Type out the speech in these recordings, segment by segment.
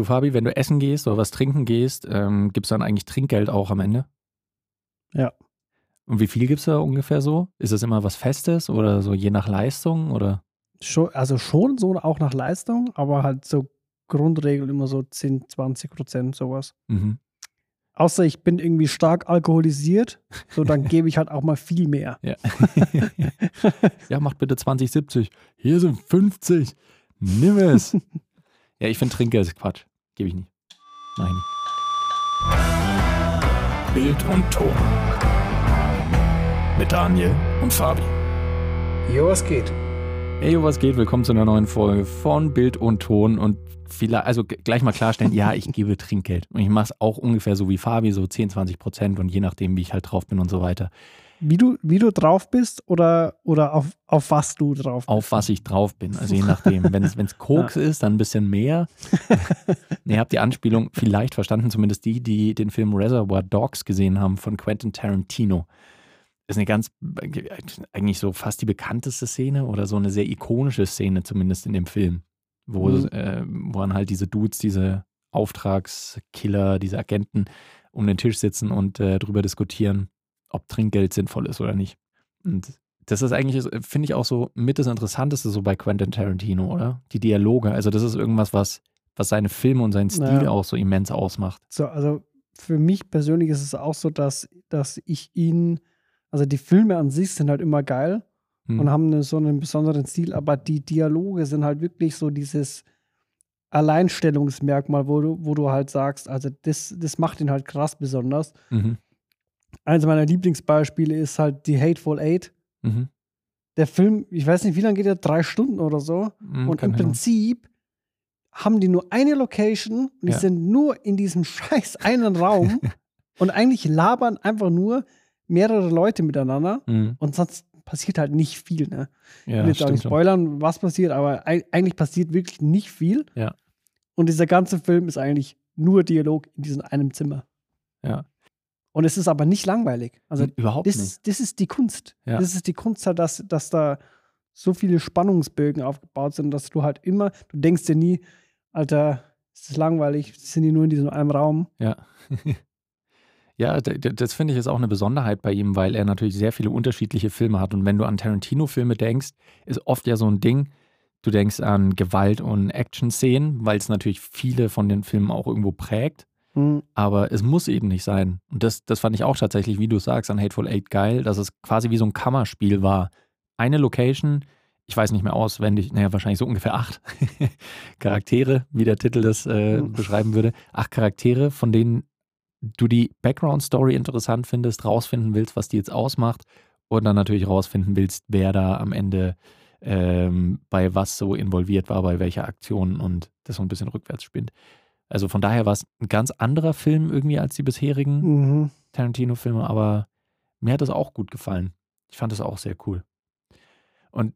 Du, Fabi, wenn du essen gehst oder was trinken gehst, ähm, gibt es dann eigentlich Trinkgeld auch am Ende? Ja. Und wie viel gibt es da ungefähr so? Ist das immer was Festes oder so je nach Leistung oder? Schon, also schon so auch nach Leistung, aber halt so Grundregel immer so 10, 20 Prozent sowas. Mhm. Außer ich bin irgendwie stark alkoholisiert, so dann gebe ich halt auch mal viel mehr. Ja. ja, macht bitte 2070. Hier sind 50. Nimm es. ja, ich finde Trinkgeld ist Quatsch. Gebe ich nicht. Mach ich nicht. Bild und Ton. Mit Daniel und Fabi. Jo, was geht? Hey, was geht? Willkommen zu einer neuen Folge von Bild und Ton. Und vielleicht, also gleich mal klarstellen, ja, ich gebe Trinkgeld. Und ich mache es auch ungefähr so wie Fabi, so 10, 20 Prozent und je nachdem, wie ich halt drauf bin und so weiter. Wie du, wie du drauf bist oder, oder auf, auf was du drauf bist? Auf was ich drauf bin. Also je nachdem. Wenn es Koks ja. ist, dann ein bisschen mehr. ihr habt die Anspielung vielleicht verstanden, zumindest die, die den Film Reservoir Dogs gesehen haben von Quentin Tarantino ist eine ganz, eigentlich so fast die bekannteste Szene oder so eine sehr ikonische Szene, zumindest in dem Film, wo, mhm. äh, wo dann halt diese Dudes, diese Auftragskiller, diese Agenten um den Tisch sitzen und äh, darüber diskutieren, ob Trinkgeld sinnvoll ist oder nicht. Und das ist eigentlich, finde ich auch so mit das Interessanteste so bei Quentin Tarantino, oder? Die Dialoge. Also das ist irgendwas, was, was seine Filme und seinen Stil naja. auch so immens ausmacht. So, also für mich persönlich ist es auch so, dass, dass ich ihn also die Filme an sich sind halt immer geil hm. und haben eine, so einen besonderen Stil, aber die Dialoge sind halt wirklich so dieses Alleinstellungsmerkmal, wo du, wo du halt sagst, also das, das macht ihn halt krass besonders. Mhm. Eines meiner Lieblingsbeispiele ist halt die Hateful Eight. Mhm. Der Film, ich weiß nicht, wie lange geht der? Drei Stunden oder so. Mhm, und im Prinzip haben die nur eine Location und die ja. sind nur in diesem scheiß einen Raum und eigentlich labern einfach nur mehrere Leute miteinander mhm. und sonst passiert halt nicht viel. Ne? Ja, ich will jetzt auch nicht spoilern, schon. was passiert, aber eigentlich passiert wirklich nicht viel. Ja. Und dieser ganze Film ist eigentlich nur Dialog in diesem einem Zimmer. Ja. Und es ist aber nicht langweilig. Also überhaupt das, nicht. Das ist die Kunst. Ja. Das ist die Kunst halt, dass, dass da so viele Spannungsbögen aufgebaut sind, dass du halt immer, du denkst dir nie, Alter, ist das langweilig, sind die nur in diesem einen Raum. Ja. Ja, das finde ich ist auch eine Besonderheit bei ihm, weil er natürlich sehr viele unterschiedliche Filme hat. Und wenn du an Tarantino-Filme denkst, ist oft ja so ein Ding, du denkst an Gewalt- und Action-Szenen, weil es natürlich viele von den Filmen auch irgendwo prägt. Mhm. Aber es muss eben nicht sein. Und das, das fand ich auch tatsächlich, wie du sagst, an Hateful Eight geil, dass es quasi wie so ein Kammerspiel war. Eine Location, ich weiß nicht mehr auswendig, naja, wahrscheinlich so ungefähr acht Charaktere, wie der Titel das äh, mhm. beschreiben würde. Acht Charaktere, von denen du die Background-Story interessant findest, rausfinden willst, was die jetzt ausmacht und dann natürlich rausfinden willst, wer da am Ende ähm, bei was so involviert war, bei welcher Aktion und das so ein bisschen rückwärts spinnt. Also von daher war es ein ganz anderer Film irgendwie als die bisherigen mhm. Tarantino-Filme, aber mir hat das auch gut gefallen. Ich fand das auch sehr cool. Und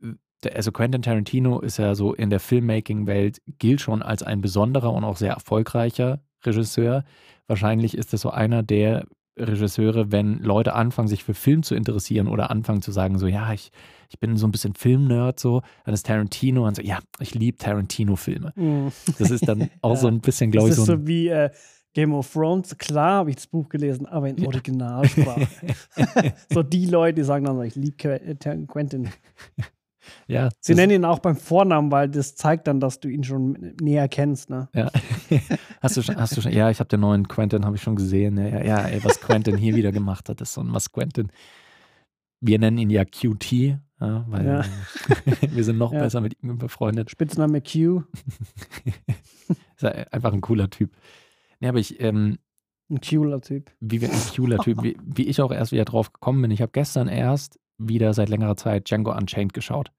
äh, also Quentin Tarantino ist ja so in der Filmmaking-Welt, gilt schon als ein besonderer und auch sehr erfolgreicher Regisseur. Wahrscheinlich ist es so einer der Regisseure, wenn Leute anfangen, sich für Film zu interessieren oder anfangen zu sagen, so, ja, ich, ich bin so ein bisschen Filmnerd, so, dann ist Tarantino und so, ja, ich liebe Tarantino-Filme. Mm. Das ist dann auch ja. so ein bisschen, glaube ich, so. Das ist so wie äh, Game of Thrones, klar habe ich das Buch gelesen, aber in Originalsprache. so die Leute, die sagen dann, ich liebe Quentin. Ja, Sie nennen ihn auch beim Vornamen, weil das zeigt dann, dass du ihn schon näher kennst, ne? Ja. hast du schon, hast du schon, ja, ich habe den neuen Quentin, habe ich schon gesehen. Ja, ja, ja ey, was Quentin hier wieder gemacht hat, ist so ein was Quentin. Wir nennen ihn ja QT, ja, weil ja. wir sind noch ja. besser mit ihm befreundet. Spitzname Q. ist einfach ein cooler Typ. Ja, aber ich, ähm, ein cooler Typ. Wie, ein cooler Typ, wie, wie ich auch erst wieder drauf gekommen bin. Ich habe gestern erst wieder seit längerer Zeit Django Unchained geschaut.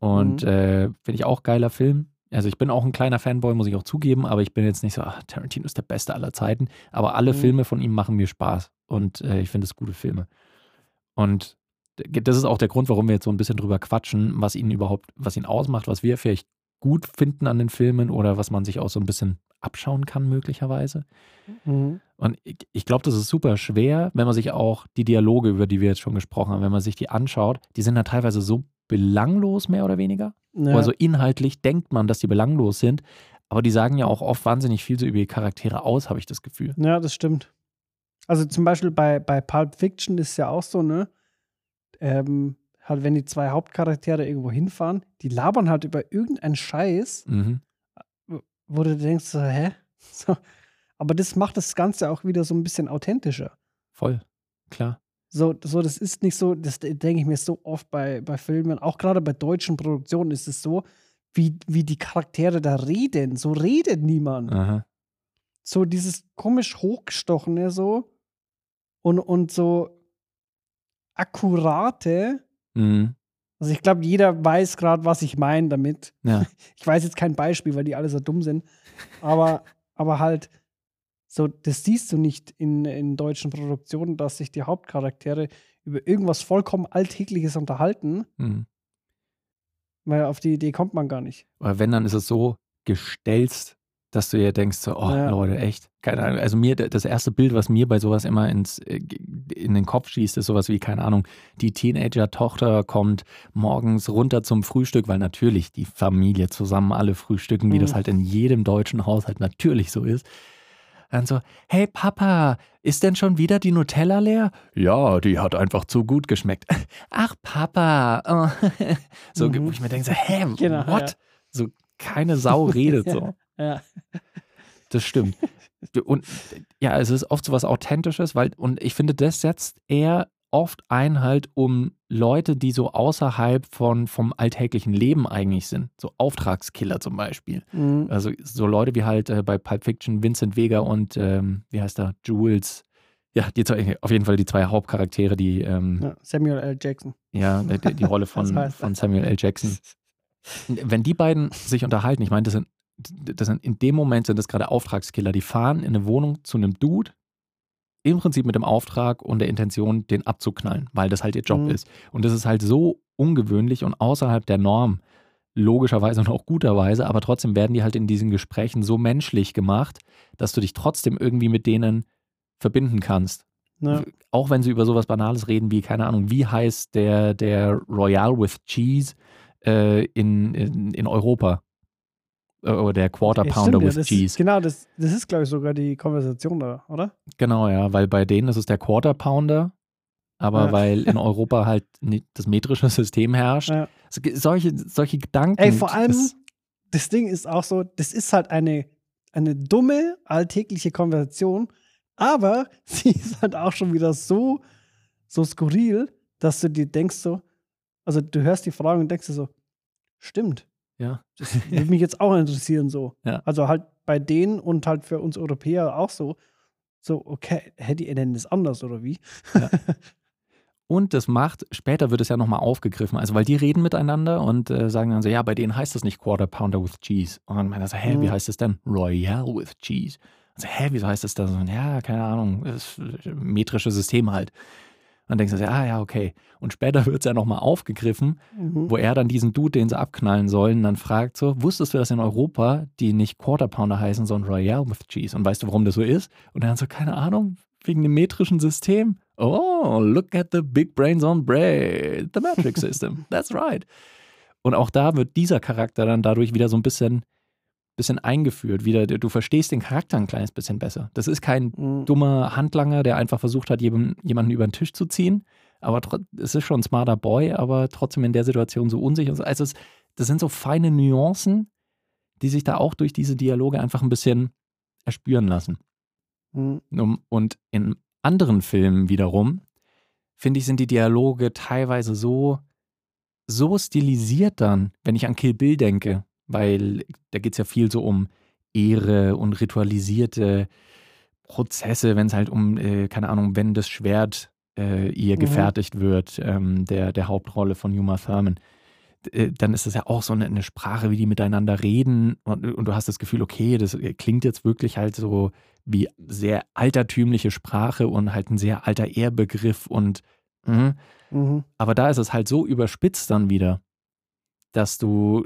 Und mhm. äh, finde ich auch geiler Film. Also ich bin auch ein kleiner Fanboy, muss ich auch zugeben, aber ich bin jetzt nicht so, ach, Tarantino ist der Beste aller Zeiten. Aber alle mhm. Filme von ihm machen mir Spaß und äh, ich finde es gute Filme. Und das ist auch der Grund, warum wir jetzt so ein bisschen drüber quatschen, was ihn überhaupt, was ihn ausmacht, was wir vielleicht gut finden an den Filmen oder was man sich auch so ein bisschen abschauen kann, möglicherweise. Mhm. Und ich, ich glaube, das ist super schwer, wenn man sich auch die Dialoge, über die wir jetzt schon gesprochen haben, wenn man sich die anschaut, die sind da teilweise so belanglos, mehr oder weniger. Ja. Also inhaltlich denkt man, dass die belanglos sind, Aber die sagen ja auch oft wahnsinnig viel so über die Charaktere aus, habe ich das Gefühl. Ja, das stimmt. Also zum Beispiel bei, bei Pulp Fiction ist es ja auch so, ne? Ähm, halt, wenn die zwei Hauptcharaktere irgendwo hinfahren, die labern halt über irgendeinen Scheiß, mhm. wo du denkst, so, hä? So. Aber das macht das Ganze auch wieder so ein bisschen authentischer. Voll, klar. So, so das ist nicht so, das denke ich mir so oft bei, bei Filmen, auch gerade bei deutschen Produktionen ist es so, wie, wie die Charaktere da reden. So redet niemand. Aha. So dieses komisch hochgestochene so und, und so akkurate. Mhm. Also ich glaube, jeder weiß gerade, was ich meine damit. Ja. Ich weiß jetzt kein Beispiel, weil die alle so dumm sind. Aber, aber halt, so, das siehst du nicht in, in deutschen Produktionen, dass sich die Hauptcharaktere über irgendwas vollkommen Alltägliches unterhalten. Mhm. Weil auf die Idee kommt man gar nicht. Oder wenn, dann ist es so gestelzt, dass du dir denkst, so, oh ja. Leute, echt. Keine Ahnung. Also mir, das erste Bild, was mir bei sowas immer ins, äh, in den Kopf schießt, ist sowas wie, keine Ahnung, die Teenager-Tochter kommt morgens runter zum Frühstück, weil natürlich die Familie zusammen alle frühstücken, wie mhm. das halt in jedem deutschen Haushalt natürlich so ist. Dann so, hey Papa, ist denn schon wieder die Nutella leer? Ja, die hat einfach zu gut geschmeckt. Ach Papa. Oh. So, mhm. wo ich mir denke, so, hä, genau, what? Ja. So, keine Sau redet so. Ja. Das stimmt. Und ja, es ist oft so was Authentisches, weil, und ich finde, das setzt eher oft ein halt um Leute, die so außerhalb von, vom alltäglichen Leben eigentlich sind. So Auftragskiller zum Beispiel. Mhm. Also so Leute wie halt äh, bei Pulp Fiction Vincent Vega und ähm, wie heißt er, Jules. Ja, die zwei, auf jeden Fall die zwei Hauptcharaktere, die ähm, ja, Samuel L. Jackson. Ja, die, die Rolle von, von Samuel L. Jackson. Wenn die beiden sich unterhalten, ich meine, das sind, das sind in dem Moment sind das gerade Auftragskiller, die fahren in eine Wohnung zu einem Dude, im Prinzip mit dem Auftrag und der Intention, den abzuknallen, weil das halt ihr Job mhm. ist. Und das ist halt so ungewöhnlich und außerhalb der Norm, logischerweise und auch guterweise, aber trotzdem werden die halt in diesen Gesprächen so menschlich gemacht, dass du dich trotzdem irgendwie mit denen verbinden kannst. Ja. Auch wenn sie über sowas Banales reden wie, keine Ahnung, wie heißt der, der Royal with Cheese äh, in, in, in Europa? Äh, oder der Quarter Pounder stimmt, with ja, Cheese. genau, das, das ist, glaube ich, sogar die Konversation da, oder? Genau, ja, weil bei denen ist es der Quarter Pounder, aber ja. weil in Europa halt das metrische System herrscht. Ja. Solche, solche Gedanken. Ey, vor allem, das, das Ding ist auch so, das ist halt eine, eine dumme, alltägliche Konversation, aber sie ist halt auch schon wieder so, so skurril, dass du dir denkst so, also du hörst die Frage und denkst dir so, stimmt. Ja. Das würde mich jetzt auch interessieren, so. Ja. Also halt bei denen und halt für uns Europäer auch so. So, okay, hätte ihr denn das anders oder wie? Ja. Und das macht, später wird es ja nochmal aufgegriffen, also weil die reden miteinander und äh, sagen dann so, ja, bei denen heißt das nicht Quarter Pounder with Cheese. Und dann meint er so, hä, mhm. wie heißt das denn? Royale with Cheese. Also, hä, wieso heißt das da so? Ja, keine Ahnung, das metrische System halt dann denkst du, ah ja, okay. Und später wird es ja nochmal aufgegriffen, mhm. wo er dann diesen Dude, den sie abknallen sollen, dann fragt so, wusstest du, dass in Europa die nicht Quarter Pounder heißen, sondern Royale with Cheese? Und weißt du, warum das so ist? Und dann so, keine Ahnung, wegen dem metrischen System. Oh, look at the big brains on bread. The metric system. That's right. Und auch da wird dieser Charakter dann dadurch wieder so ein bisschen bisschen eingeführt. Wieder, du verstehst den Charakter ein kleines bisschen besser. Das ist kein mhm. dummer Handlanger, der einfach versucht hat, jemanden über den Tisch zu ziehen. Aber es ist schon ein smarter Boy, aber trotzdem in der Situation so unsicher. Also es, das sind so feine Nuancen, die sich da auch durch diese Dialoge einfach ein bisschen erspüren lassen. Mhm. Und in anderen Filmen wiederum, finde ich, sind die Dialoge teilweise so, so stilisiert dann, wenn ich an Kill Bill denke, weil da geht es ja viel so um Ehre und ritualisierte Prozesse, wenn es halt um, äh, keine Ahnung, wenn das Schwert äh, ihr mhm. gefertigt wird, ähm, der, der Hauptrolle von Yuma Thurman, äh, dann ist das ja auch so eine, eine, Sprache, wie die miteinander reden und, und, du hast das Gefühl, okay, das äh, klingt jetzt wirklich halt so wie sehr altertümliche Sprache und halt ein sehr alter Ehrbegriff und mh. Mhm. aber da ist es halt so überspitzt dann wieder, dass du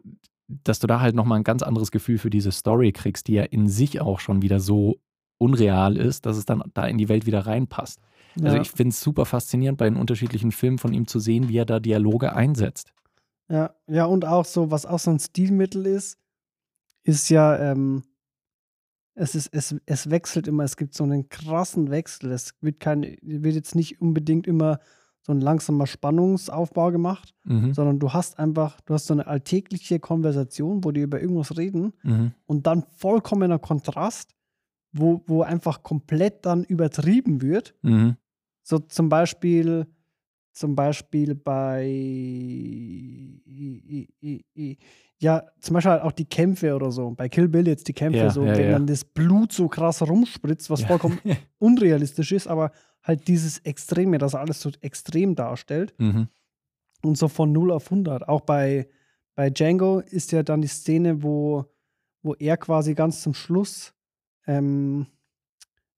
dass du da halt nochmal ein ganz anderes Gefühl für diese Story kriegst, die ja in sich auch schon wieder so unreal ist, dass es dann da in die Welt wieder reinpasst. Also ja. Also ich finde es super faszinierend, bei den unterschiedlichen Filmen von ihm zu sehen, wie er da Dialoge einsetzt. Ja, ja, und auch so, was auch so ein Stilmittel ist, ist ja, ähm, es, ist, es, es wechselt immer, es gibt so einen krassen Wechsel. Es wird, kein, wird jetzt nicht unbedingt immer so ein langsamer Spannungsaufbau gemacht, mhm. sondern du hast einfach, du hast so eine alltägliche Konversation, wo die über irgendwas reden mhm. und dann vollkommener Kontrast, wo, wo einfach komplett dann übertrieben wird. Mhm. So zum Beispiel, zum Beispiel bei ja, zum Beispiel halt auch die Kämpfe oder so. Bei Kill Bill jetzt die Kämpfe, ja, so, ja, wenn ja. dann das Blut so krass rumspritzt, was vollkommen unrealistisch ist, aber halt dieses Extreme, das alles so extrem darstellt. Mhm. Und so von 0 auf 100. Auch bei, bei Django ist ja dann die Szene, wo, wo er quasi ganz zum Schluss ähm,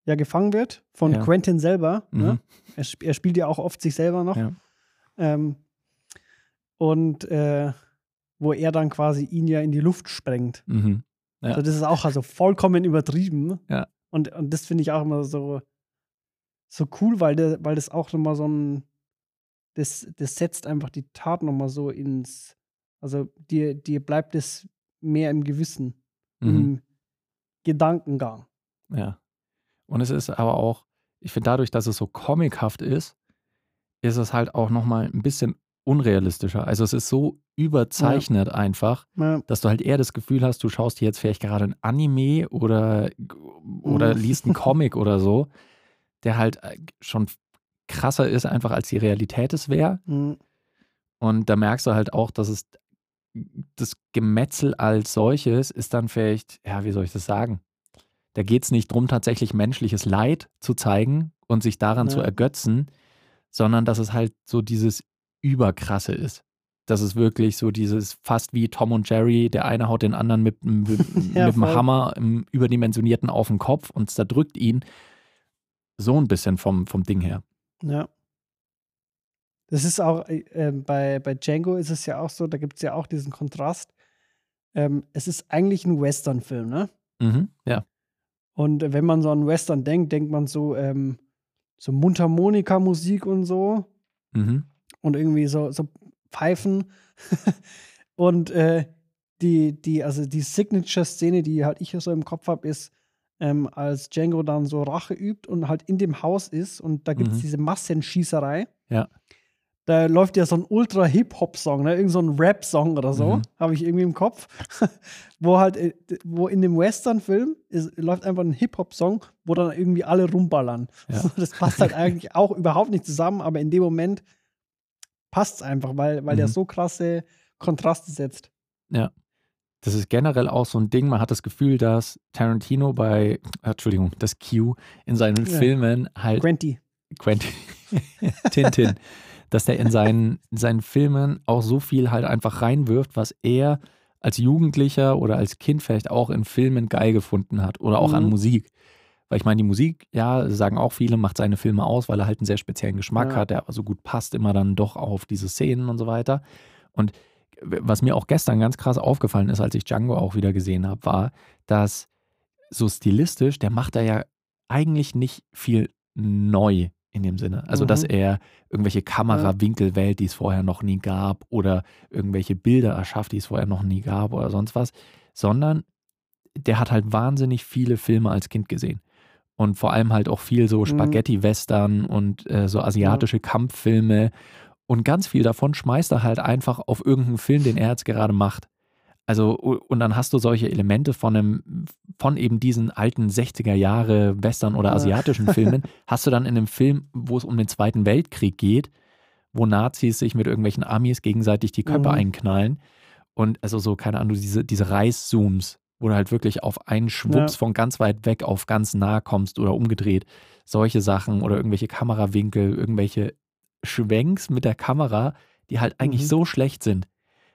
ja gefangen wird von ja. Quentin selber. Ne? Mhm. Ne? Er, er, spielt ja auch oft sich selber noch. Ja. Ähm, und äh, wo er dann quasi ihn ja in die Luft sprengt. Mhm. Ja. Also das ist auch also vollkommen übertrieben. Ja. Und, und das finde ich auch immer so, so cool, weil, der, weil das auch nochmal so ein, das, das setzt einfach die Tat nochmal so ins, also dir, dir bleibt es mehr im Gewissen, mhm. im Gedankengang. Ja. Und es ist aber auch, ich finde dadurch, dass es so comichaft ist, ist es halt auch nochmal ein bisschen unrealistischer. Also es ist so überzeichnet ja. einfach, ja. dass du halt eher das Gefühl hast, du schaust dir jetzt vielleicht gerade ein Anime oder, oder mhm. liest einen Comic oder so, der halt äh, schon krasser ist einfach als die Realität es wäre. Mhm. Und da merkst du halt auch, dass es das Gemetzel als solches ist dann vielleicht, ja, wie soll ich das sagen? Da geht es nicht darum, tatsächlich menschliches Leid zu zeigen und sich daran ja. zu ergötzen, sondern dass es halt so dieses Überkrasse ist. Das ist wirklich so dieses fast wie Tom und Jerry, der eine haut den anderen mit, mit, ja, mit dem Hammer im überdimensionierten auf den Kopf und zerdrückt ihn. So ein bisschen vom, vom Ding her. Ja. Das ist auch, äh, ähm, bei, bei Django ist es ja auch so, da gibt es ja auch diesen Kontrast. Ähm, es ist eigentlich ein Western-Film, ne? Mhm, ja. Und wenn man so an Western denkt, denkt man so, ähm, so Mundharmonika-Musik und so. Mhm. Und irgendwie so, so Pfeifen. und äh, die, die, also die Signature-Szene, die halt ich so im Kopf habe, ist, ähm, als Django dann so Rache übt und halt in dem Haus ist und da gibt es mhm. diese Massenschießerei. Ja. Da läuft ja so ein Ultra-Hip-Hop-Song, ne? irgend so ein Rap-Song oder so, mhm. habe ich irgendwie im Kopf. wo halt, äh, wo in dem Western-Film läuft einfach ein Hip-Hop-Song, wo dann irgendwie alle rumballern. Ja. Das passt halt eigentlich auch überhaupt nicht zusammen, aber in dem Moment passt es einfach, weil, weil mhm. der so krasse Kontraste setzt. Ja. Das ist generell auch so ein Ding. Man hat das Gefühl, dass Tarantino bei, äh, Entschuldigung, das Q in seinen ja. Filmen halt. Quenty. Quenty. Tintin. dass der in seinen, in seinen Filmen auch so viel halt einfach reinwirft, was er als Jugendlicher oder als Kind vielleicht auch in Filmen geil gefunden hat oder auch mhm. an Musik. Weil ich meine, die Musik, ja, sagen auch viele, macht seine Filme aus, weil er halt einen sehr speziellen Geschmack ja. hat, der aber so gut passt immer dann doch auf diese Szenen und so weiter. Und was mir auch gestern ganz krass aufgefallen ist, als ich Django auch wieder gesehen habe, war, dass so stilistisch, der macht da ja eigentlich nicht viel neu in dem Sinne. Also, mhm. dass er irgendwelche Kamerawinkel wählt, die es vorher noch nie gab, oder irgendwelche Bilder erschafft, die es vorher noch nie gab oder sonst was, sondern der hat halt wahnsinnig viele Filme als Kind gesehen und vor allem halt auch viel so mhm. Spaghetti-Western und äh, so asiatische ja. Kampffilme. Und ganz viel davon schmeißt er halt einfach auf irgendeinen Film, den er jetzt gerade macht. Also, und dann hast du solche Elemente von einem, von eben diesen alten 60er Jahre Western oder asiatischen Filmen, hast du dann in einem Film, wo es um den Zweiten Weltkrieg geht, wo Nazis sich mit irgendwelchen Amis gegenseitig die Köpfe mhm. einknallen. Und also so, keine Ahnung, diese, diese Reißzooms, wo du halt wirklich auf einen Schwupps ja. von ganz weit weg auf ganz nah kommst oder umgedreht. Solche Sachen oder irgendwelche Kamerawinkel, irgendwelche Schwenks mit der Kamera, die halt eigentlich mhm. so schlecht sind.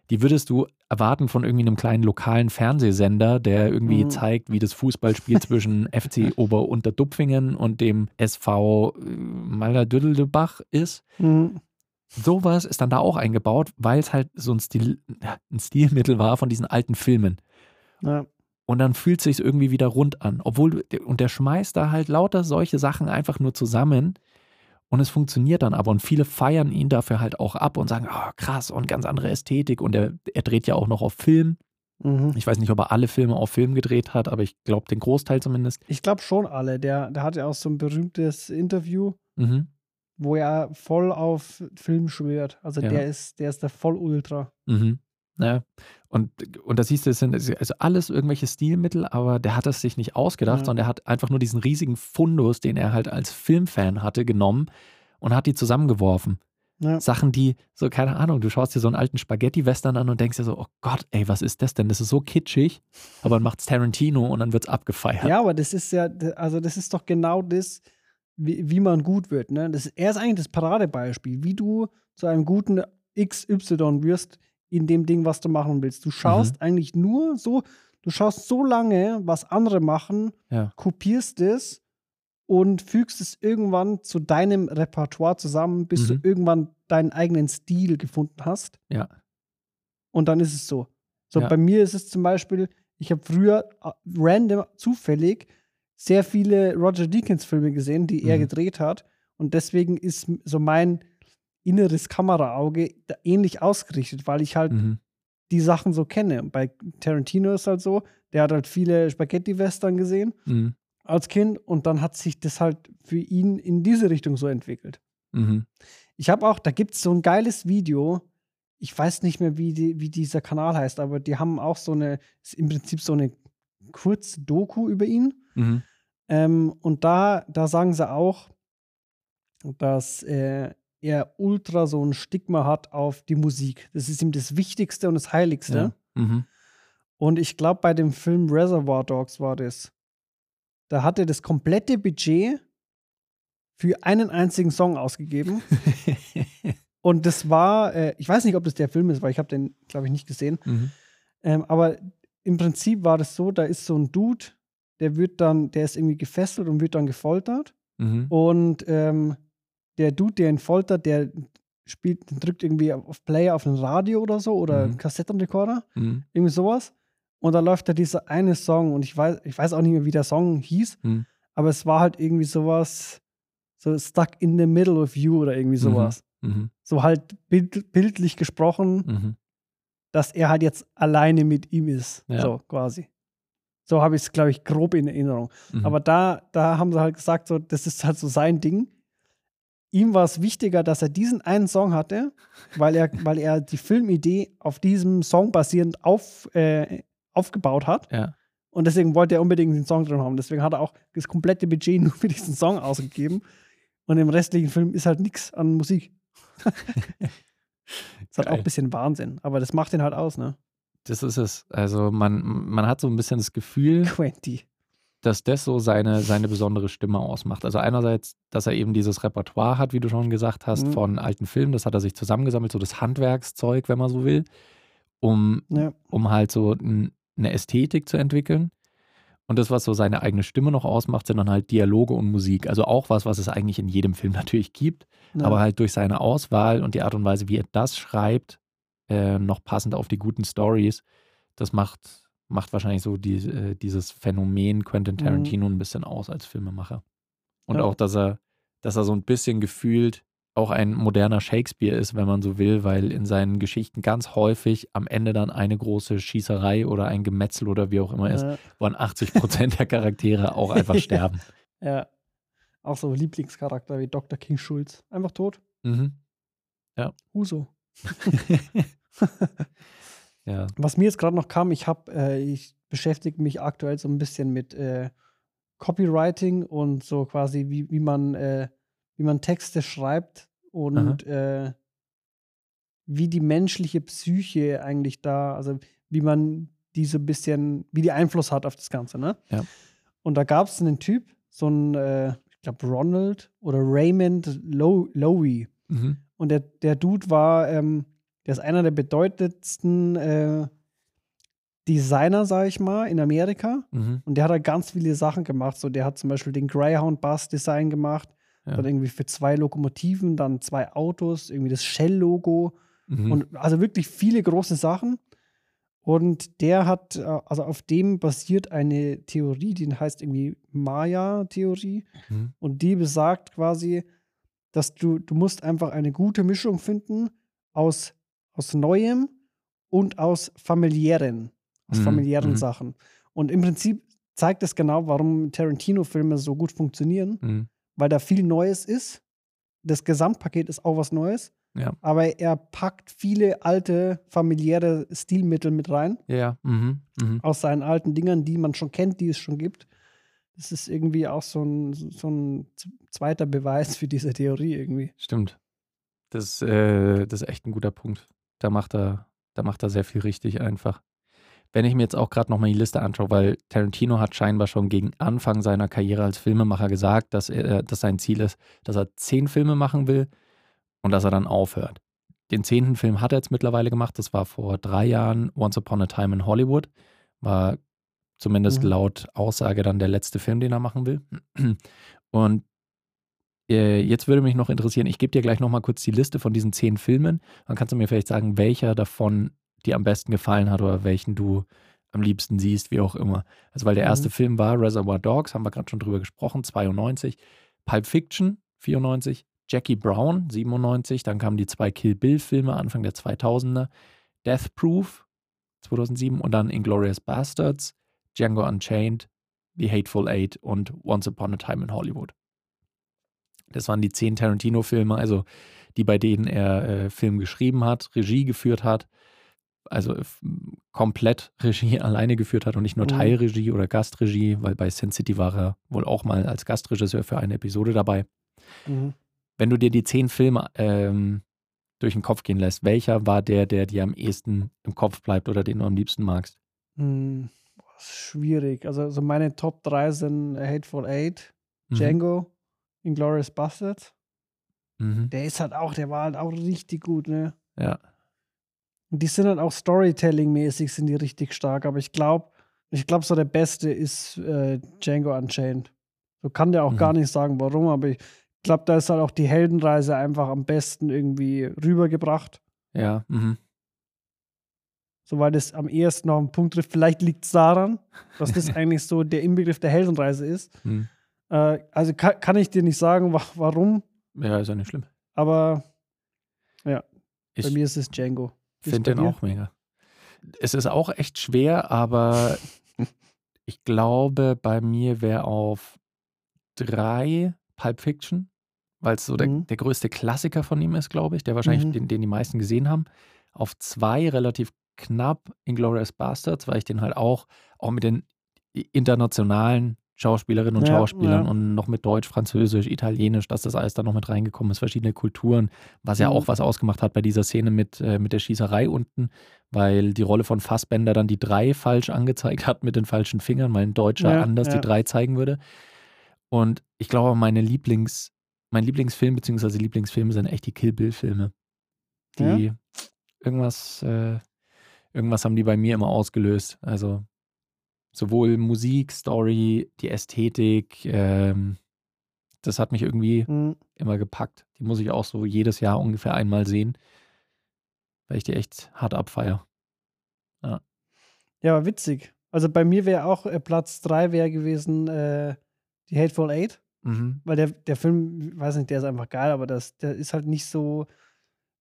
Die würdest du erwarten von irgendwie einem kleinen lokalen Fernsehsender, der irgendwie mhm. zeigt, wie das Fußballspiel zwischen FC Ober- Unterdupfingen und dem SV äh, Malerdüdelbach ist. Mhm. Sowas ist dann da auch eingebaut, weil es halt so ein, Stil, ein Stilmittel war von diesen alten Filmen. Ja. Und dann fühlt es sich irgendwie wieder rund an. Obwohl, und der schmeißt da halt lauter solche Sachen einfach nur zusammen. Und es funktioniert dann aber. Und viele feiern ihn dafür halt auch ab und sagen, oh, krass und ganz andere Ästhetik. Und er, er dreht ja auch noch auf Film. Mhm. Ich weiß nicht, ob er alle Filme auf Film gedreht hat, aber ich glaube den Großteil zumindest. Ich glaube schon alle. Der, der hatte auch so ein berühmtes Interview, mhm. wo er voll auf Film schwört. Also ja. der ist, der ist der Voll-Ultra. Mhm. Ja. Und, und da siehst du, es sind also alles irgendwelche Stilmittel, aber der hat es sich nicht ausgedacht, ja. sondern er hat einfach nur diesen riesigen Fundus, den er halt als Filmfan hatte, genommen und hat die zusammengeworfen. Ja. Sachen, die, so, keine Ahnung, du schaust dir so einen alten Spaghetti-Western an und denkst dir so, oh Gott, ey, was ist das denn? Das ist so kitschig, aber dann macht's Tarantino und dann wird's abgefeiert. Ja, aber das ist ja, also das ist doch genau das, wie, wie man gut wird. Ne? Das, er ist eigentlich das Paradebeispiel, wie du zu einem guten XY wirst in dem Ding, was du machen willst. Du schaust mhm. eigentlich nur so, du schaust so lange, was andere machen, ja. kopierst es und fügst es irgendwann zu deinem Repertoire zusammen, bis mhm. du irgendwann deinen eigenen Stil gefunden hast. Ja. Und dann ist es so. So, ja. bei mir ist es zum Beispiel, ich habe früher äh, random, zufällig sehr viele Roger Deakins-Filme gesehen, die mhm. er gedreht hat. Und deswegen ist so mein inneres Kameraauge ähnlich ausgerichtet, weil ich halt mhm. die Sachen so kenne. Bei Tarantino ist halt so, der hat halt viele Spaghetti-Western gesehen. Mhm als Kind und dann hat sich das halt für ihn in diese Richtung so entwickelt. Mhm. Ich habe auch, da gibt es so ein geiles Video, ich weiß nicht mehr, wie, die, wie dieser Kanal heißt, aber die haben auch so eine, ist im Prinzip so eine Kurz-Doku über ihn. Mhm. Ähm, und da, da sagen sie auch, dass äh, er ultra so ein Stigma hat auf die Musik. Das ist ihm das Wichtigste und das Heiligste. Ja. Mhm. Und ich glaube, bei dem Film Reservoir Dogs war das. Da hat er das komplette Budget für einen einzigen Song ausgegeben. und das war, äh, ich weiß nicht, ob das der Film ist, weil ich habe den, glaube ich, nicht gesehen. Mhm. Ähm, aber im Prinzip war das so, da ist so ein Dude, der wird dann, der ist irgendwie gefesselt und wird dann gefoltert. Mhm. Und ähm, der Dude, der ihn foltert, der spielt, drückt irgendwie auf Play auf ein Radio oder so oder mhm. Kassettenrekorder, mhm. irgendwie sowas. Und da läuft da dieser eine Song und ich weiß, ich weiß auch nicht mehr, wie der Song hieß, hm. aber es war halt irgendwie sowas, so stuck in the middle of you oder irgendwie mhm. sowas. Mhm. So halt bild, bildlich gesprochen, mhm. dass er halt jetzt alleine mit ihm ist, ja. so quasi. So habe ich es, glaube ich, grob in Erinnerung. Mhm. Aber da, da haben sie halt gesagt, so, das ist halt so sein Ding. Ihm war es wichtiger, dass er diesen einen Song hatte, weil er, weil er die Filmidee auf diesem Song basierend auf, äh, aufgebaut hat. Ja. Und deswegen wollte er unbedingt den Song drin haben. Deswegen hat er auch das komplette Budget nur für diesen Song ausgegeben. Und im restlichen Film ist halt nichts an Musik. das hat auch ein bisschen Wahnsinn. Aber das macht ihn halt aus, ne? Das ist es. Also man, man hat so ein bisschen das Gefühl, 20. dass das so seine, seine besondere Stimme ausmacht. Also einerseits, dass er eben dieses Repertoire hat, wie du schon gesagt hast, mhm. von alten Filmen. Das hat er sich zusammengesammelt, so das Handwerkszeug, wenn man so will, um, ja. um halt so ein eine Ästhetik zu entwickeln. Und das, was so seine eigene Stimme noch ausmacht, sind dann halt Dialoge und Musik. Also auch was, was es eigentlich in jedem Film natürlich gibt, ja. aber halt durch seine Auswahl und die Art und Weise, wie er das schreibt, äh, noch passend auf die guten Stories, das macht, macht wahrscheinlich so die, äh, dieses Phänomen Quentin mhm. Tarantino mhm. ein bisschen aus als Filmemacher. Und ja. auch, dass er, dass er so ein bisschen gefühlt auch ein moderner Shakespeare ist, wenn man so will, weil in seinen Geschichten ganz häufig am Ende dann eine große Schießerei oder ein Gemetzel oder wie auch immer ja. ist, wo an 80 Prozent der Charaktere auch einfach sterben. Ja. Auch so Lieblingscharakter wie Dr. King Schulz. Einfach tot. Mhm. Ja. Huso. ja. Was mir jetzt gerade noch kam, ich habe, äh, ich beschäftige mich aktuell so ein bisschen mit äh, Copywriting und so quasi, wie, wie man äh, wie man Texte schreibt und äh, wie die menschliche Psyche eigentlich da, also wie man die so ein bisschen, wie die Einfluss hat auf das Ganze, ne? Ja. Und da gab es einen Typ, so ein, äh, ich glaube Ronald oder Raymond Lowy. Mhm. Und der, der Dude war, ähm, der ist einer der bedeutendsten äh, Designer, sag ich mal, in Amerika. Mhm. Und der hat da ganz viele Sachen gemacht. So, der hat zum Beispiel den Greyhound Bus Design gemacht. Ja. Dann irgendwie für zwei Lokomotiven, dann zwei Autos, irgendwie das Shell-Logo mhm. und also wirklich viele große Sachen. Und der hat, äh, also auf dem basiert eine Theorie, die heißt irgendwie Maya-Theorie. Mhm. Und die besagt quasi, dass du, du musst einfach eine gute Mischung finden aus, aus Neuem und aus Familiären. aus mhm. familiären mhm. Sachen. Und im Prinzip zeigt es genau, warum Tarantino-Filme so gut funktionieren, mhm. weil da viel Neues ist. Das Gesamtpaket ist auch was Neues. Ja. Aber er packt viele alte familiäre Stilmittel mit rein. Ja. Mhm. Mhm. Aus seinen alten Dingern, die man schon kennt, die es schon gibt. Das ist irgendwie auch so ein, so ein zweiter Beweis für diese Theorie irgendwie. Stimmt. Das, äh, das ist echt ein guter Punkt. Da macht er, da macht er sehr viel richtig einfach. Wenn ich mir jetzt auch gerade nochmal die Liste anschaue, weil Tarantino hat scheinbar schon gegen Anfang seiner Karriere als Filmemacher gesagt, dass, er, dass sein Ziel ist, dass er zehn Filme machen will und dass er dann aufhört. Den zehnten Film hat er jetzt mittlerweile gemacht. Das war vor drei Jahren Once Upon a Time in Hollywood. War zumindest mhm. laut Aussage dann der letzte Film, den er machen will. Und äh, jetzt würde mich noch interessieren, ich gebe dir gleich nochmal kurz die Liste von diesen zehn Filmen. Dann kannst du mir vielleicht sagen, welcher davon dir am besten gefallen hat oder welchen du am liebsten siehst, wie auch immer. Also, weil der erste mhm. Film war Reservoir Dogs, haben wir gerade schon drüber gesprochen, 92. Pulp Fiction, 94. Jackie Brown, 97. Dann kamen die zwei Kill Bill-Filme Anfang der 2000er. Death Proof, 2007. Und dann Inglorious Bastards, Django Unchained, The Hateful Eight und Once Upon a Time in Hollywood. Das waren die zehn Tarantino-Filme, also die, bei denen er äh, Film geschrieben hat, Regie geführt hat, also komplett Regie alleine geführt hat und nicht nur mhm. Teilregie oder Gastregie, weil bei Sin City war er wohl auch mal als Gastregisseur für eine Episode dabei. Mhm. Wenn du dir die zehn Filme ähm, durch den Kopf gehen lässt, welcher war der, der dir am ehesten im Kopf bleibt oder den du am liebsten magst? Mhm. Schwierig. Also, also meine Top 3 sind Hateful Eight, mhm. Django, Inglourious Bastards. Mhm. Der ist halt auch, der war halt auch richtig gut, ne? Ja. Und die sind halt auch Storytelling-mäßig sind die richtig stark, aber ich glaube, ich glaube, so der beste ist äh, Django Unchained. So kann der auch mhm. gar nicht sagen, warum, aber ich glaube, da ist halt auch die Heldenreise einfach am besten irgendwie rübergebracht. Ja, mhm. Soweit es am ehesten noch einen Punkt trifft. Vielleicht liegt es daran, dass das eigentlich so der Inbegriff der Heldenreise ist. Mhm. Äh, also kann, kann, ich dir nicht sagen, wa warum. Ja, ist ja nicht schlimm. Aber ja, ich bei mir ist es Django. Finde den auch mega. Es ist auch echt schwer, aber ich glaube, bei mir wäre auf drei Pulp Fiction, weil es so der, mhm. der größte Klassiker von ihm ist, glaube ich, der wahrscheinlich mhm. den, den die meisten gesehen haben. Auf zwei relativ knapp Inglourious Bastards, weil ich den halt auch, auch mit den internationalen Schauspielerinnen und ja, Schauspielern ja. und noch mit Deutsch, Französisch, Italienisch, dass das alles da noch mit reingekommen ist, verschiedene Kulturen, was ja mhm. auch was ausgemacht hat bei dieser Szene mit, äh, mit der Schießerei unten, weil die Rolle von Fassbender dann die drei falsch angezeigt hat mit den falschen Fingern, weil ein Deutscher ja, anders die drei zeigen würde. Und ich glaube, meine Lieblings, mein Lieblingsfilm bzw. Lieblingsfilme sind echt die Kill Bill-Filme. Die irgendwas, äh, irgendwas haben die bei mir immer ausgelöst. Also sowohl Musik, Story, die Ästhetik, ähm, das hat mich irgendwie mhm. immer gepackt. Die muss ich auch so jedes Jahr ungefähr einmal sehen, weil ich die echt hart abfeier. Ja, ja aber witzig. Also bei mir wäre auch äh, Platz 3 wäre gewesen äh, die Hateful Eight. Mhm. Weil der, der Film, weiß nicht, der ist einfach geil, aber das, der ist halt nicht so,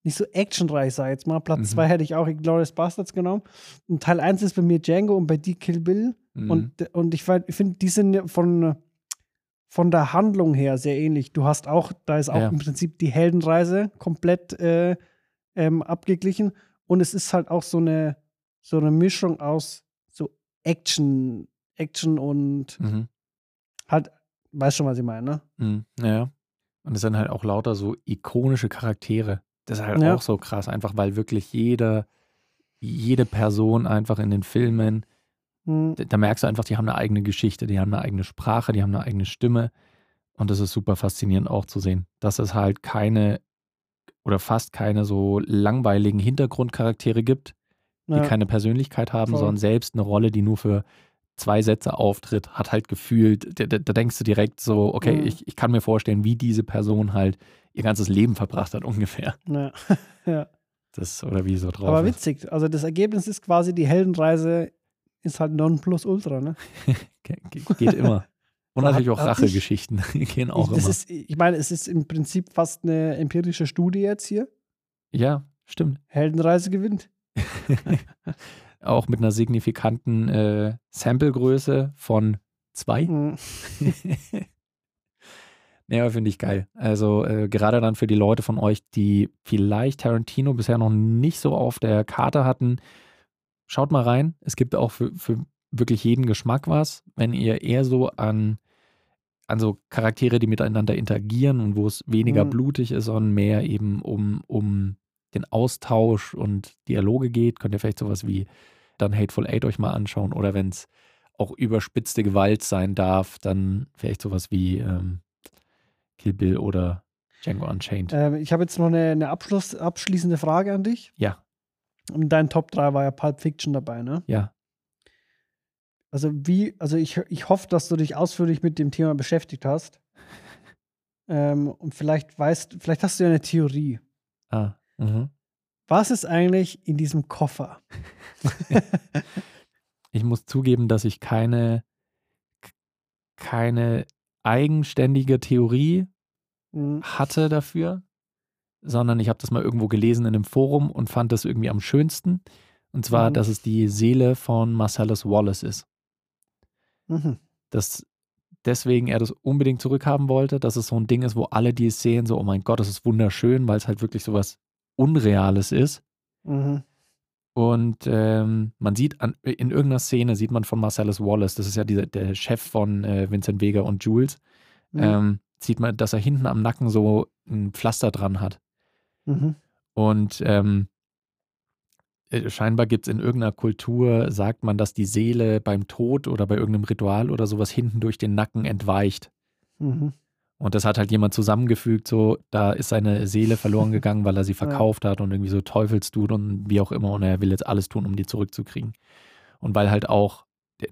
nicht so actionreich, sag ich jetzt mal. Platz 2 mhm. hätte ich auch Glorious Bastards genommen. Und Teil 1 ist bei mir Django und bei dir Kill Bill. Mhm. Und, und ich, ich finde, die sind von, von der Handlung her sehr ähnlich. Du hast auch, da ist auch ja. im Prinzip die Heldenreise komplett äh, ähm, abgeglichen. Und es ist halt auch so eine, so eine Mischung aus so Action, Action und mhm. halt, weißt schon, was ich meine, ne? Mhm. Ja. Und es sind halt auch lauter so ikonische Charaktere. Das ist halt ja. auch so krass, einfach weil wirklich jeder, jede Person einfach in den Filmen Mhm. Da merkst du einfach, die haben eine eigene Geschichte, die haben eine eigene Sprache, die haben eine eigene Stimme. Und das ist super faszinierend auch zu sehen, dass es halt keine oder fast keine so langweiligen Hintergrundcharaktere gibt, die ja. keine Persönlichkeit haben, Voll. sondern selbst eine Rolle, die nur für zwei Sätze auftritt, hat halt gefühlt, da, da, da denkst du direkt so, okay, mhm. ich, ich kann mir vorstellen, wie diese Person halt ihr ganzes Leben verbracht hat, ungefähr. Ja. ja. Das, oder wie so drauf. Aber witzig, also das Ergebnis ist quasi die Heldenreise ist halt Nonplusultra, ne? Geht immer. Und natürlich auch Rachegeschichten gehen auch ich, immer. Ist, ich meine, es ist im Prinzip fast eine empirische Studie jetzt hier. Ja, stimmt. Heldenreise gewinnt. auch mit einer signifikanten äh, Samplegröße von zwei. Mhm. Ja, finde ich geil. Also äh, gerade dann für die Leute von euch, die vielleicht Tarantino bisher noch nicht so auf der Karte hatten, schaut mal rein. Es gibt auch für, für wirklich jeden Geschmack was. Wenn ihr eher so an, an so Charaktere, die miteinander interagieren und wo es weniger mhm. blutig ist, sondern mehr eben um, um den Austausch und Dialoge geht, könnt ihr vielleicht sowas wie dann Hateful Eight euch mal anschauen. Oder wenn es auch überspitzte Gewalt sein darf, dann vielleicht sowas wie ähm, Kill Bill oder Django Unchained. Ähm, ich habe jetzt noch eine, eine Abschluss, abschließende Frage an dich. Ja. In deinen Top 3 war ja Pulp Fiction dabei, ne? Ja. Also wie, also ich, ich hoffe, dass du dich ausführlich mit dem Thema beschäftigt hast. ähm, und vielleicht weißt, vielleicht hast du ja eine Theorie. Ah. Mhm. Was ist eigentlich in diesem Koffer? ich muss zugeben, dass ich keine, keine eigenständige Theorie mhm. hatte dafür, sondern ich habe das mal irgendwo gelesen in einem Forum und fand das irgendwie am schönsten. Und zwar, mhm. dass es die Seele von Marcellus Wallace ist. Mhm. Dass deswegen er das unbedingt zurückhaben wollte, dass es so ein Ding ist, wo alle, die es sehen, so, oh mein Gott, das ist wunderschön, weil es halt wirklich so was Unreales ist. Mhm. Und ähm, man sieht an, in irgendeiner Szene, sieht man von Marcellus Wallace, das ist ja dieser, der Chef von äh, Vincent Vega und Jules, mhm. ähm, sieht man, dass er hinten am Nacken so ein Pflaster dran hat. Mhm. Und ähm, äh, scheinbar gibt es in irgendeiner Kultur, sagt man, dass die Seele beim Tod oder bei irgendeinem Ritual oder sowas hinten durch den Nacken entweicht. Mhm. Und das hat halt jemand zusammengefügt, so, da ist seine Seele verloren gegangen, weil er sie verkauft ja. hat und irgendwie so Teufelstut und wie auch immer und er will jetzt alles tun, um die zurückzukriegen. Und weil halt auch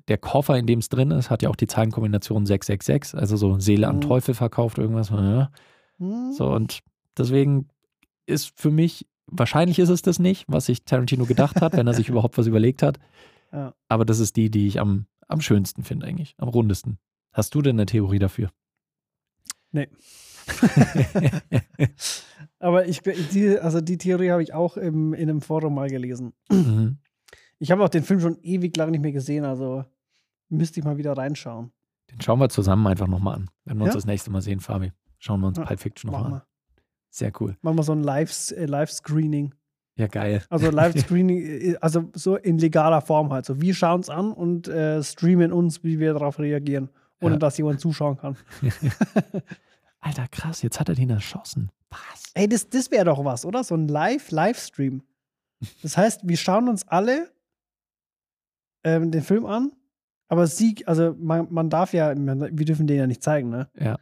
der Koffer, in dem es drin ist, hat ja auch die Zahlenkombination 666, also so Seele an mhm. Teufel verkauft, irgendwas. Ja. Mhm. So, und deswegen ist für mich, wahrscheinlich ist es das nicht, was sich Tarantino gedacht hat, wenn er sich überhaupt was überlegt hat. Ja. Aber das ist die, die ich am, am schönsten finde, eigentlich, am rundesten. Hast du denn eine Theorie dafür? Nee. Aber ich, die, also die Theorie habe ich auch im, in einem Forum mal gelesen. Mhm. Ich habe auch den Film schon ewig lang nicht mehr gesehen, also müsste ich mal wieder reinschauen. Den schauen wir zusammen einfach nochmal an. Wenn wir ja? uns das nächste Mal sehen, Fabi. Schauen wir uns ja, Pulp Fiction nochmal an. Sehr cool. Machen wir so ein äh, Live-Screening. ja, geil. Also Live-Screening, äh, also so in legaler Form halt. So, wir schauen es an und äh, streamen uns, wie wir darauf reagieren ohne ja. dass jemand zuschauen kann. Alter, krass, jetzt hat er den erschossen. Was? Ey, das, das wäre doch was, oder? So ein Live-Livestream. Das heißt, wir schauen uns alle ähm, den Film an, aber sie, also man, man darf ja, wir dürfen den ja nicht zeigen, ne? Ja.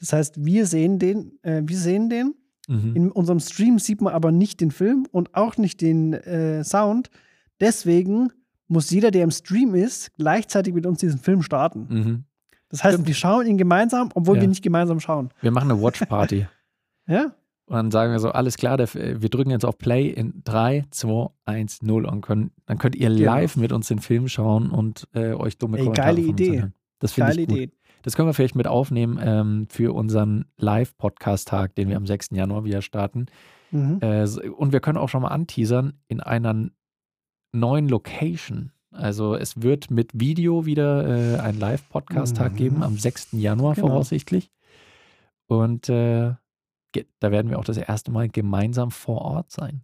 Das heißt, wir sehen den, äh, wir sehen den. Mhm. In unserem Stream sieht man aber nicht den Film und auch nicht den äh, Sound. Deswegen muss jeder, der im Stream ist, gleichzeitig mit uns diesen Film starten. Mhm. Das heißt, Stimmt. wir schauen ihn gemeinsam, obwohl ja. wir nicht gemeinsam schauen. Wir machen eine Watch Party. ja. Und dann sagen wir so, alles klar, wir drücken jetzt auf Play in 3, 2, 1, 0 und können, dann könnt ihr genau. live mit uns den Film schauen und äh, euch dumme Ey, Kommentare geile Idee. Das finde ich gut. Idee. Das können wir vielleicht mit aufnehmen ähm, für unseren Live-Podcast-Tag, den wir am 6. Januar wieder starten. Mhm. Äh, und wir können auch schon mal anteasern in einer neuen Location. Also es wird mit Video wieder äh, einen Live-Podcast-Tag mhm. geben, am 6. Januar genau. voraussichtlich. Und äh, da werden wir auch das erste Mal gemeinsam vor Ort sein.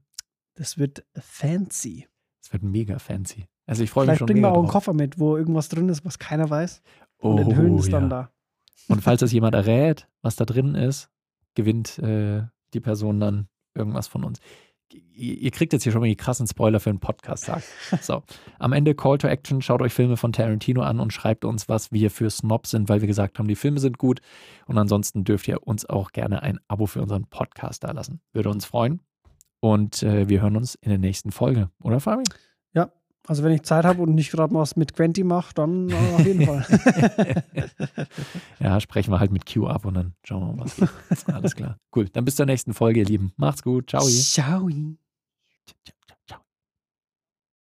Das wird fancy. Das wird mega fancy. Also ich freue mich schon bringen wir auch einen Koffer mit, wo irgendwas drin ist, was keiner weiß. Und oh, enthüllen es dann da. Und falls das jemand errät, was da drin ist, gewinnt äh, die Person dann irgendwas von uns ihr kriegt jetzt hier schon mal die krassen Spoiler für einen Podcast. Sagt. So, am Ende Call to Action, schaut euch Filme von Tarantino an und schreibt uns, was wir für Snobs sind, weil wir gesagt haben, die Filme sind gut. Und ansonsten dürft ihr uns auch gerne ein Abo für unseren Podcast da lassen. Würde uns freuen. Und äh, wir hören uns in der nächsten Folge, oder Fabi? Also wenn ich Zeit habe und nicht gerade was mit Quenty mache, dann äh, auf jeden Fall. ja, sprechen wir halt mit Q ab und dann schauen wir mal, was geht. Alles klar. Cool. Dann bis zur nächsten Folge, ihr Lieben. Macht's gut. Ciao. Ciao.